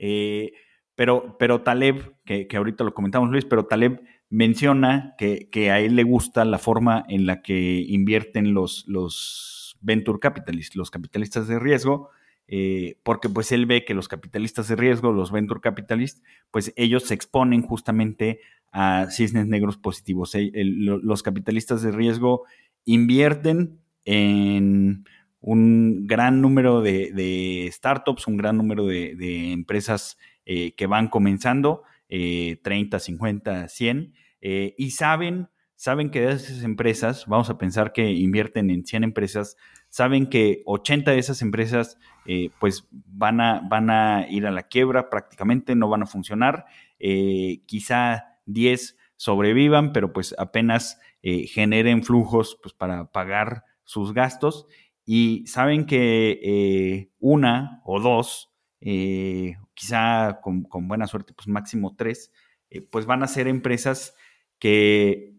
Eh, pero, pero Taleb, que, ahorita lo comentamos Luis, pero Taleb menciona que, a él le gusta la forma en la que invierten los, los venture capitalists, los capitalistas de riesgo, eh, porque pues él ve que los capitalistas de riesgo, los venture capitalists, pues ellos se exponen justamente a cisnes negros positivos. Eh, los capitalistas de riesgo invierten en un gran número de, startups, un gran número de, empresas eh, que van comenzando, 30, 50, 100, y saben, saben que de esas empresas, vamos a pensar que invierten en 100 empresas, saben que 80 de esas empresas eh, pues van a, van a ir a la quiebra prácticamente, no van a funcionar, eh, quizá 10 sobrevivan, pero pues apenas eh, generen flujos pues, para pagar sus gastos. Y saben que una o dos, quizá con, buena suerte, pues máximo tres, pues van a ser empresas que,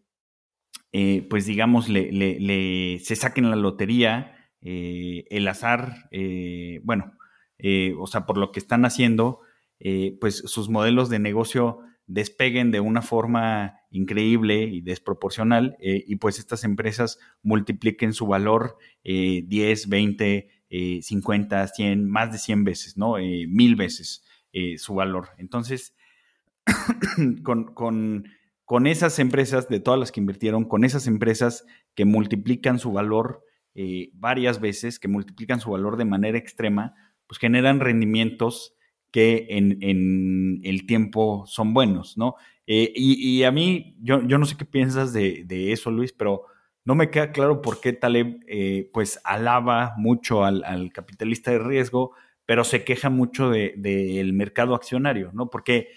pues digamos, le, se saquen la lotería eh, el azar, eh, bueno, eh, o sea, por lo que están haciendo, pues sus modelos de negocio despeguen de una forma increíble y desproporcional y pues estas empresas multipliquen su valor 10, 20, 50, 100, más de 100 veces, ¿no? mil veces su valor. Entonces, con, con, con, esas empresas, de todas las que invirtieron, con esas empresas que multiplican su valor eh, varias veces, que multiplican su valor de manera extrema, pues generan rendimientos que en, el tiempo son buenos, ¿no? Eh, y, a mí, yo, yo, no sé qué piensas de, eso, Luis, pero no me queda claro por qué Taleb, eh, pues, alaba mucho al, capitalista de riesgo, pero se queja mucho del mercado accionario, ¿no? Porque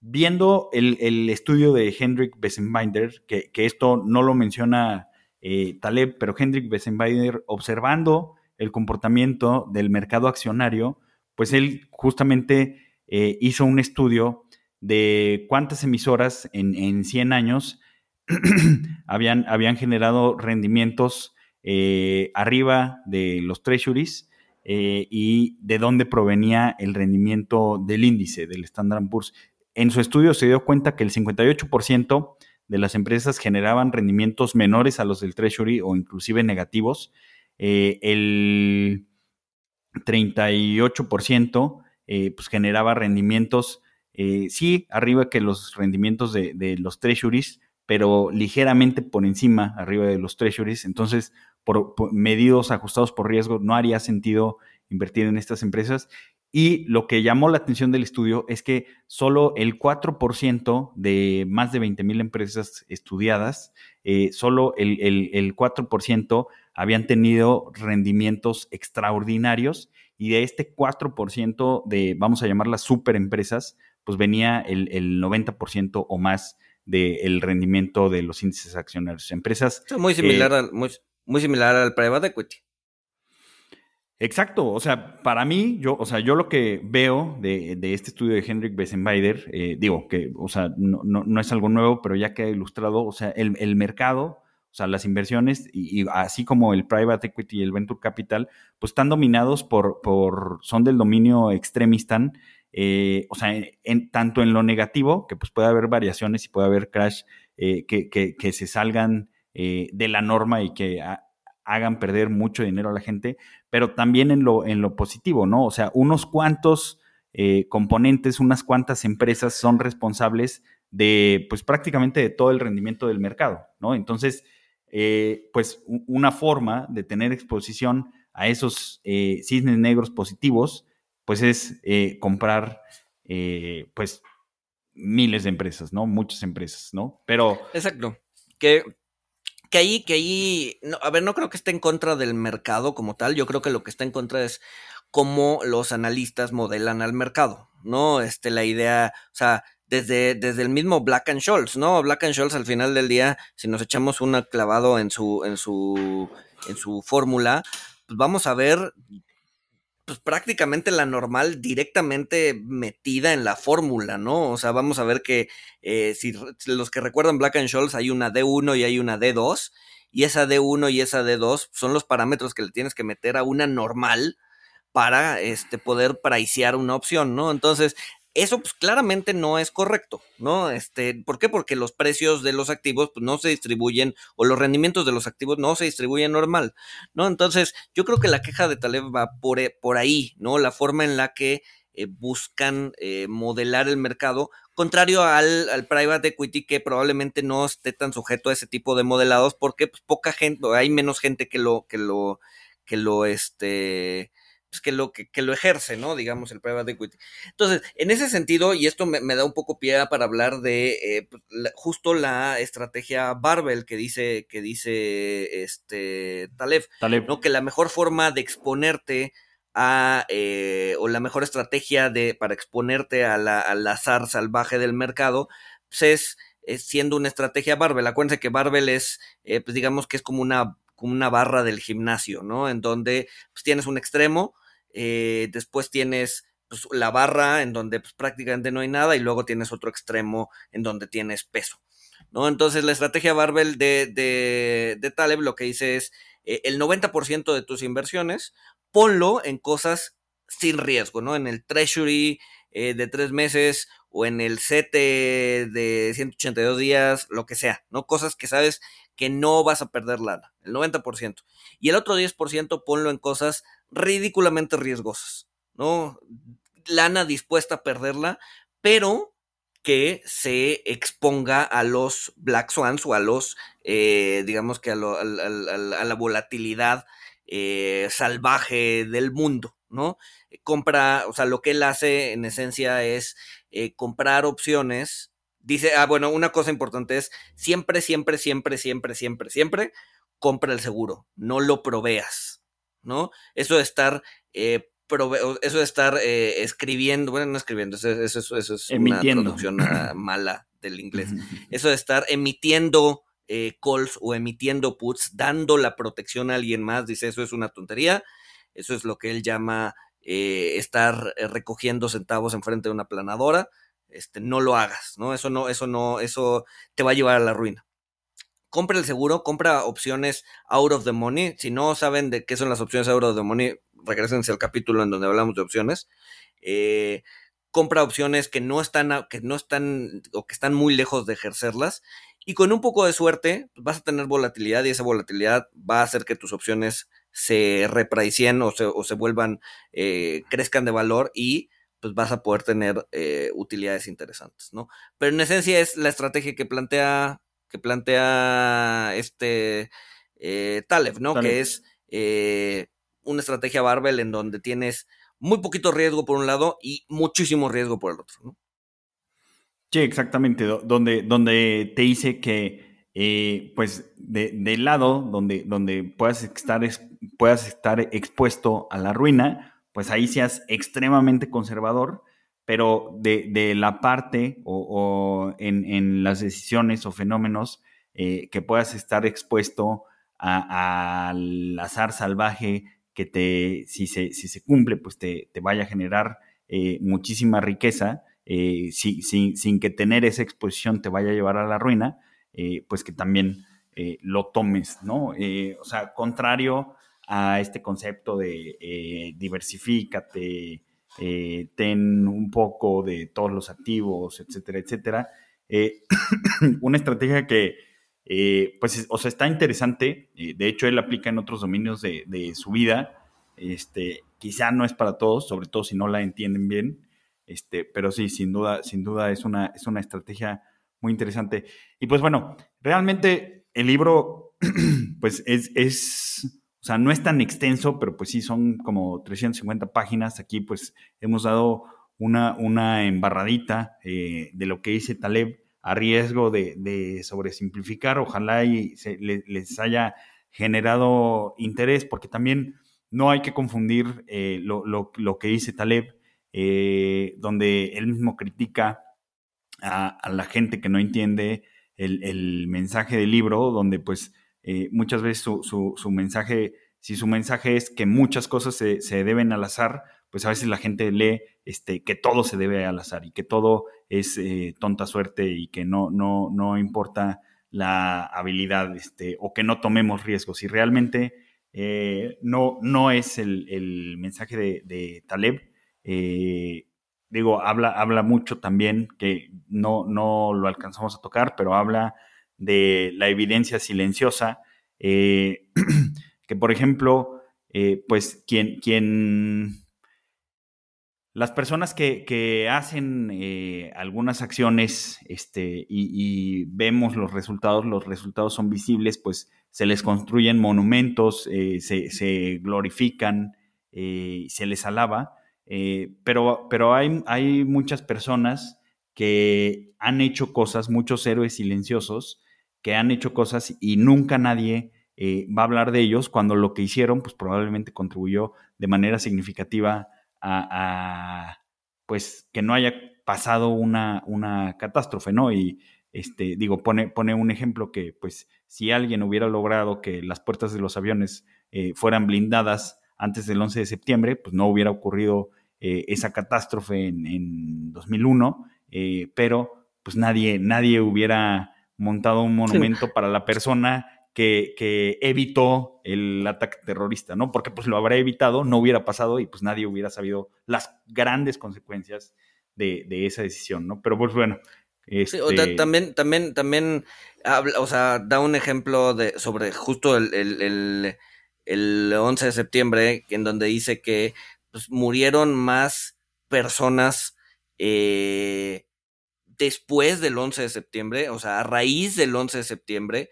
viendo el, estudio de Hendrik Bessenbinder, que, que, esto no lo menciona eh, Taleb, pero Hendrik Bessenbeider, observando el comportamiento del mercado accionario, pues él justamente eh, hizo un estudio de cuántas emisoras en, 100 años habían, habían, generado rendimientos eh, arriba de los treasuries y de dónde provenía el rendimiento del índice, del Standard Poor's. En su estudio se dio cuenta que el 58% de las empresas generaban rendimientos menores a los del Treasury o inclusive negativos. Eh, el 38% eh, pues generaba rendimientos, eh, sí, arriba que los rendimientos de, los Treasuries, pero ligeramente por encima, arriba de los Treasuries. Entonces, por, medidos ajustados por riesgo, no haría sentido invertir en estas empresas. Y lo que llamó la atención del estudio es que solo el 4% de más de 20 mil empresas estudiadas, eh, solo el, el, 4% habían tenido rendimientos extraordinarios y de este 4% de, vamos a llamarlas superempresas, pues venía el, el 90% o más del rendimiento de los índices accionarios. Empresas... muy similar, al, muy, muy similar al private equity. Exacto, o sea, para mí, yo, o sea, yo lo que veo de, este estudio de Henrik Bessenbeider, eh, digo que, o sea, no, es algo nuevo, pero ya que ha ilustrado, o sea, el, mercado, o sea, las inversiones, y, así como el private equity y el venture capital, pues están dominados por, por son del dominio extremistan, eh, o sea, en, tanto en lo negativo, que pues puede haber variaciones y puede haber crash eh, que, que, se salgan de la norma y que hagan perder mucho dinero a la gente, pero también en lo, en lo positivo, ¿no? O sea, unos cuantos eh, componentes, unas cuantas empresas son responsables de, pues prácticamente de todo el rendimiento del mercado, ¿no? Entonces, eh, pues una forma de tener exposición a esos eh, cisnes negros positivos, pues es comprar, pues, miles de empresas, ¿no? Muchas empresas, ¿no? Pero... Exacto. Que que ahí, que ahí, a ver, no creo que esté en contra del mercado como tal, yo creo que lo que está en contra es cómo los analistas modelan al mercado, ¿no? Este, la idea, o sea, desde, desde el mismo Black and Scholes, ¿no? Black and Scholes al final del día, si nos echamos un clavado en su, en su, en su fórmula, pues vamos a ver pues prácticamente la normal directamente metida en la fórmula, ¿no? O sea, vamos a ver que eh, si los que recuerdan Black and Scholes hay una D1 y hay una D2, y esa D1 y esa D2 son los parámetros que le tienes que meter a una normal para este, poder pricear una opción, ¿no? Entonces, eso pues claramente no es correcto, ¿no? Este, ¿por qué? Porque los precios de los activos pues, no se distribuyen o los rendimientos de los activos no se distribuyen normal, ¿no? Entonces, yo creo que la queja de Taleb va por, eh, por ahí, ¿no? La forma en la que eh, buscan eh, modelar el mercado, contrario al, al, private equity que probablemente no esté tan sujeto a ese tipo de modelados porque pues, poca gente, hay menos gente que lo, que lo, que lo, este, pues, que, lo, que, lo ejerce, ¿no? Digamos, el private equity. Entonces, en ese sentido, y esto me, da un poco pie para hablar de eh, pues, justo la estrategia Barbell que dice, que dice este Taleb, ¿no? Que la mejor forma de exponerte a, eh, o la mejor estrategia de, para exponerte a la, al azar salvaje del mercado, pues es, siendo una estrategia Barbell. Acuérdense que Barbell es, eh, pues digamos que es como una como una barra del gimnasio, ¿no? En donde pues, tienes un extremo, eh, después tienes pues, la barra en donde pues, prácticamente no hay nada y luego tienes otro extremo en donde tienes peso. ¿no? Entonces la estrategia Barbell de, de, Taleb lo que dice es eh, el 90% de tus inversiones, ponlo en cosas sin riesgo, ¿no? En el treasury eh, de tres meses o en el CETE de 182 días, lo que sea, ¿no? Cosas que sabes que no vas a perder lana, el 90%. Y el otro 10% ponlo en cosas ridículamente riesgosas, ¿no? Lana dispuesta a perderla, pero que se exponga a los Black Swans o a los, eh, digamos que a, la volatilidad eh, salvaje del mundo, ¿no? Compra, o sea, lo que él hace en esencia es eh, comprar opciones. Dice, ah, bueno, una cosa importante es siempre, siempre, siempre, siempre, siempre, siempre, compra el seguro, no lo proveas. ¿no? Eso de estar, eh, eso de estar eh, escribiendo, bueno, no escribiendo, eso, eso, eso es una traducción ah, mala del inglés. Eso de estar emitiendo eh, calls o emitiendo puts, dando la protección a alguien más, dice, eso es una tontería. Eso es lo que él llama estar recogiendo centavos enfrente de una planadora. Este, no lo hagas, ¿no? Eso no, eso no, eso te va a llevar a la ruina compra el seguro, compra opciones out of the money. Si no saben de qué son las opciones out of the money, regresense al capítulo en donde hablamos de opciones. Eh, compra opciones que no están, que no están o que están muy lejos de ejercerlas. Y con un poco de suerte vas a tener volatilidad y esa volatilidad va a hacer que tus opciones se repricien o se, o se vuelvan, eh, crezcan de valor y pues vas a poder tener eh, utilidades interesantes, ¿no? Pero en esencia es la estrategia que plantea que plantea este eh, Taleb, ¿no? Que es eh, una estrategia barbell en donde tienes muy poquito riesgo por un lado y muchísimo riesgo por el otro, ¿no? Sí, exactamente, donde, donde te dice que, eh, pues, del lado donde, donde puedas, estar, puedas estar expuesto a la ruina, pues ahí seas extremadamente conservador pero de, la parte o, en, las decisiones o fenómenos eh, que puedas estar expuesto al azar salvaje que te, si se, si se cumple, pues te, vaya a generar eh, muchísima riqueza, eh, sin que tener esa exposición te vaya a llevar a la ruina, eh, pues que también lo tomes, ¿no? o sea, contrario a este concepto de diversifícate, ten un poco de todos los activos, etcétera, etcétera. una estrategia que eh, pues, o sea, está interesante. Eh, de hecho, él aplica en otros dominios de, su vida. Este, quizá no es para todos, sobre todo si no la entienden bien. Este, pero sí, sin duda, sin duda es una, es una estrategia muy interesante. Y pues bueno, realmente el libro, pues es, es, o sea, no es tan extenso, pero pues sí son como 350 páginas. Aquí pues hemos dado una, una embarradita eh, de lo que dice Taleb a riesgo de, sobresimplificar, ojalá y se, les haya generado interés, porque también no hay que confundir eh, lo, que dice Taleb, eh, donde él mismo critica a, la gente que no entiende el, mensaje del libro, donde pues eh, muchas veces su, mensaje, si su mensaje es que muchas cosas se, se deben al azar, pues a veces la gente lee este, que todo se debe al azar y que todo es eh, tonta suerte y que no, no, no importa la habilidad este, o que no tomemos riesgos. Y realmente eh, no, no es el, mensaje de, Taleb. Eh, digo, habla, habla mucho también, que no, no lo alcanzamos a tocar, pero habla de la evidencia silenciosa, que por ejemplo, pues quien, quien las personas que, hacen eh, algunas acciones este, y, vemos los resultados, los resultados son visibles, pues se les construyen monumentos, eh, se, glorifican, eh, se les alaba, pero, pero hay, hay muchas personas que han hecho cosas, muchos héroes silenciosos, que han hecho cosas y nunca nadie va a hablar de ellos cuando lo que hicieron pues probablemente contribuyó de manera significativa a, pues que no haya pasado una, una catástrofe, ¿no? Y este, digo, pone, pone un ejemplo que, pues, si alguien hubiera logrado que las puertas de los aviones eh, fueran blindadas antes del 11 de septiembre, pues no hubiera ocurrido eh, esa catástrofe en, 2001, eh, pero pues nadie, nadie hubiera montado un monumento para la persona que, evitó el ataque terrorista, ¿no? Porque pues lo habrá evitado, no hubiera pasado y pues nadie hubiera sabido las grandes consecuencias de, esa decisión, ¿no? Pero pues bueno. Este... también, también, también habla, o sea, da un ejemplo de sobre justo el, el, el, 11 de septiembre, en donde dice que pues, murieron más personas eh, después del 11 de septiembre, o sea, a raíz del 11 de septiembre,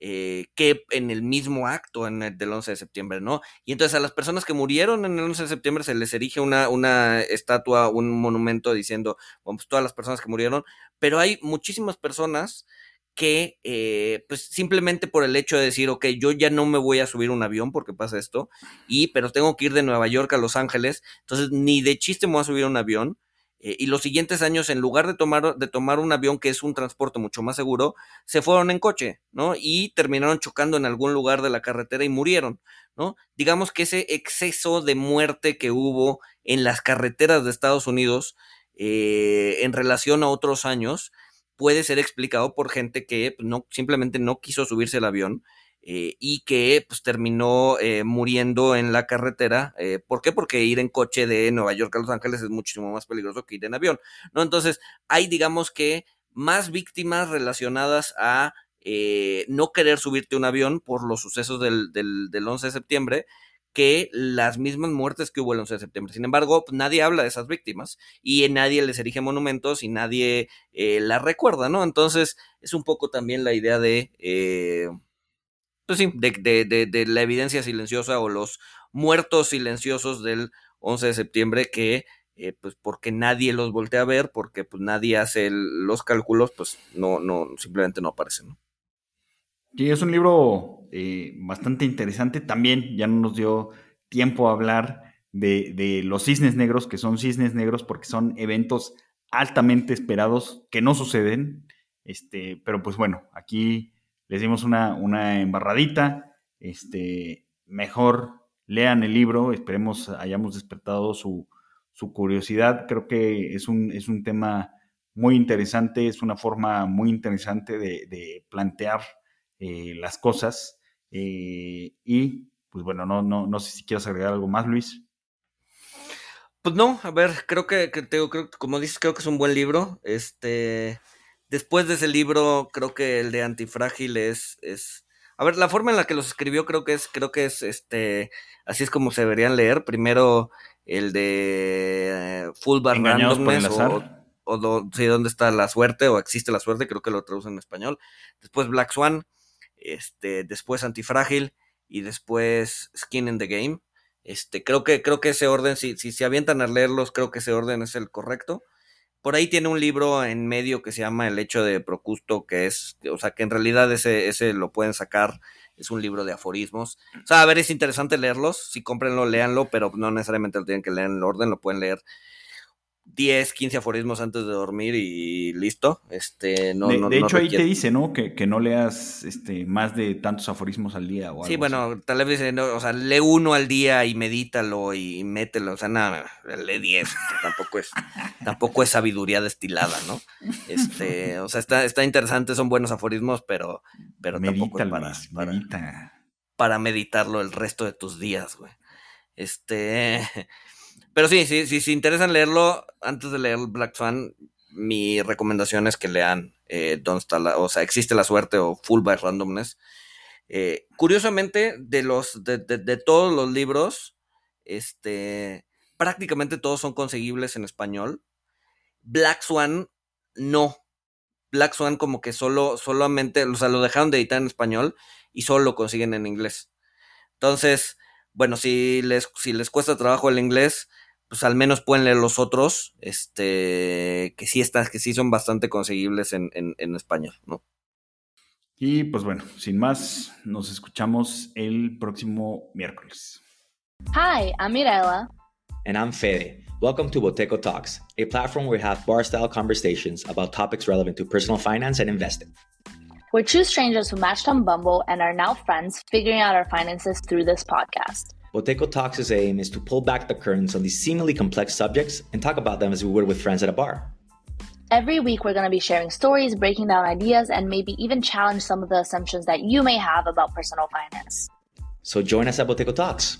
eh, que en el mismo acto en el del 11 de septiembre, ¿no? Y entonces a las personas que murieron en el 11 de septiembre se les erige una, una estatua, un monumento diciendo, bueno, pues todas las personas que murieron, pero hay muchísimas personas que eh, pues simplemente por el hecho de decir, ok, yo ya no me voy a subir un avión porque pasa esto, y pero tengo que ir de Nueva York a Los Ángeles, entonces ni de chiste me voy a subir un avión, eh, y los siguientes años, en lugar de tomar, de tomar un avión, que es un transporte mucho más seguro, se fueron en coche, ¿no? Y terminaron chocando en algún lugar de la carretera y murieron, ¿no? Digamos que ese exceso de muerte que hubo en las carreteras de Estados Unidos eh, en relación a otros años puede ser explicado por gente que pues, no, simplemente no quiso subirse al avión eh, y que pues terminó eh, muriendo en la carretera. Eh, ¿Por qué? Porque ir en coche de Nueva York a Los Ángeles es muchísimo más peligroso que ir en avión, ¿no? Entonces, hay, digamos que, más víctimas relacionadas a no querer subirte a un avión por los sucesos del, del 11 de septiembre que las mismas muertes que hubo el 11 de septiembre. Sin embargo, pues, nadie habla de esas víctimas y nadie les erige monumentos y nadie las recuerda, ¿no? Entonces, es un poco también la idea de pues sí, de, la evidencia silenciosa o los muertos silenciosos del 11 de septiembre que, eh, pues porque nadie los voltea a ver, porque pues nadie hace los cálculos, pues no, no, simplemente no aparecen. ¿no? Sí, es un libro eh, bastante interesante. También ya no nos dio tiempo a hablar de, de los cisnes negros, que son cisnes negros porque son eventos altamente esperados que no suceden. Este, pero pues bueno, aquí les dimos una, una embarradita, este, mejor lean el libro, esperemos hayamos despertado su, curiosidad. Creo que es un, es un tema muy interesante, es una forma muy interesante de, plantear eh, las cosas. Eh, y pues bueno, no, no, no sé si quieres agregar algo más, Luis. Pues no, a ver, creo que, que creo, como dices, creo que es un buen libro. Este, después de ese libro, creo que el de Antifrágil es, es, a ver, la forma en la que los escribió creo que es, creo que es, este, así es como se deberían leer. Primero el de Full Bar Randomness o, o sí, dónde está la suerte o existe la suerte, creo que lo traducen en español. Después Black Swan, este, después Antifrágil y después Skin in the Game. Este, creo que, creo que ese orden, si, si se avientan a leerlos, creo que ese orden es el correcto. Por ahí tiene un libro en medio que se llama El hecho de Procusto, que es, o sea, que en realidad ese, ese lo pueden sacar, es un libro de aforismos. O sea, a ver, es interesante leerlos, si cómprenlo, léanlo, pero no necesariamente lo tienen que leer en el orden, lo pueden leer 10, 15 aforismos antes de dormir y listo. Este, no, de, hecho, ahí te dice, ¿no? Que, que, no leas este, más de tantos aforismos al día o algo Sí, bueno, tal vez dice, no, o sea, lee uno al día y medítalo y mételo. O sea, nada, lee 10. tampoco es, tampoco es sabiduría destilada, ¿no? Este, o sea, está, está interesante, son buenos aforismos, pero, pero tampoco es para, para, para meditarlo el resto de tus días, güey. Este. Pero sí, sí, sí, si interesan leerlo, antes de leer Black Swan, mi recomendación es que lean eh, Don't o sea, Existe la Suerte o Full by Randomness. Eh, curiosamente, de los, de, de, todos los libros, este, prácticamente todos son conseguibles en español. Black Swan, no. Black Swan como que solo, solamente, o sea, lo dejaron de editar en español y solo lo consiguen en inglés. Entonces, bueno, si les, si les cuesta trabajo el inglés, pues al menos pueden leer los otros, este, que sí están, que sí son bastante conseguibles en, en, en español, ¿no? Y pues bueno, sin más, nos escuchamos el próximo miércoles. Hi, I'm Mirella. And I'm Fede. Welcome to Boteco Talks, a platform where we have bar style conversations about topics relevant to personal finance and investing. We're two strangers who matched on Bumble and are now friends, figuring out our finances through this podcast. Boteco Talks' aim is to pull back the curtains on these seemingly complex subjects and talk about them as we would with friends at a bar. Every week, we're going to be sharing stories, breaking down ideas, and maybe even challenge some of the assumptions that you may have about personal finance. So join us at Boteco Talks.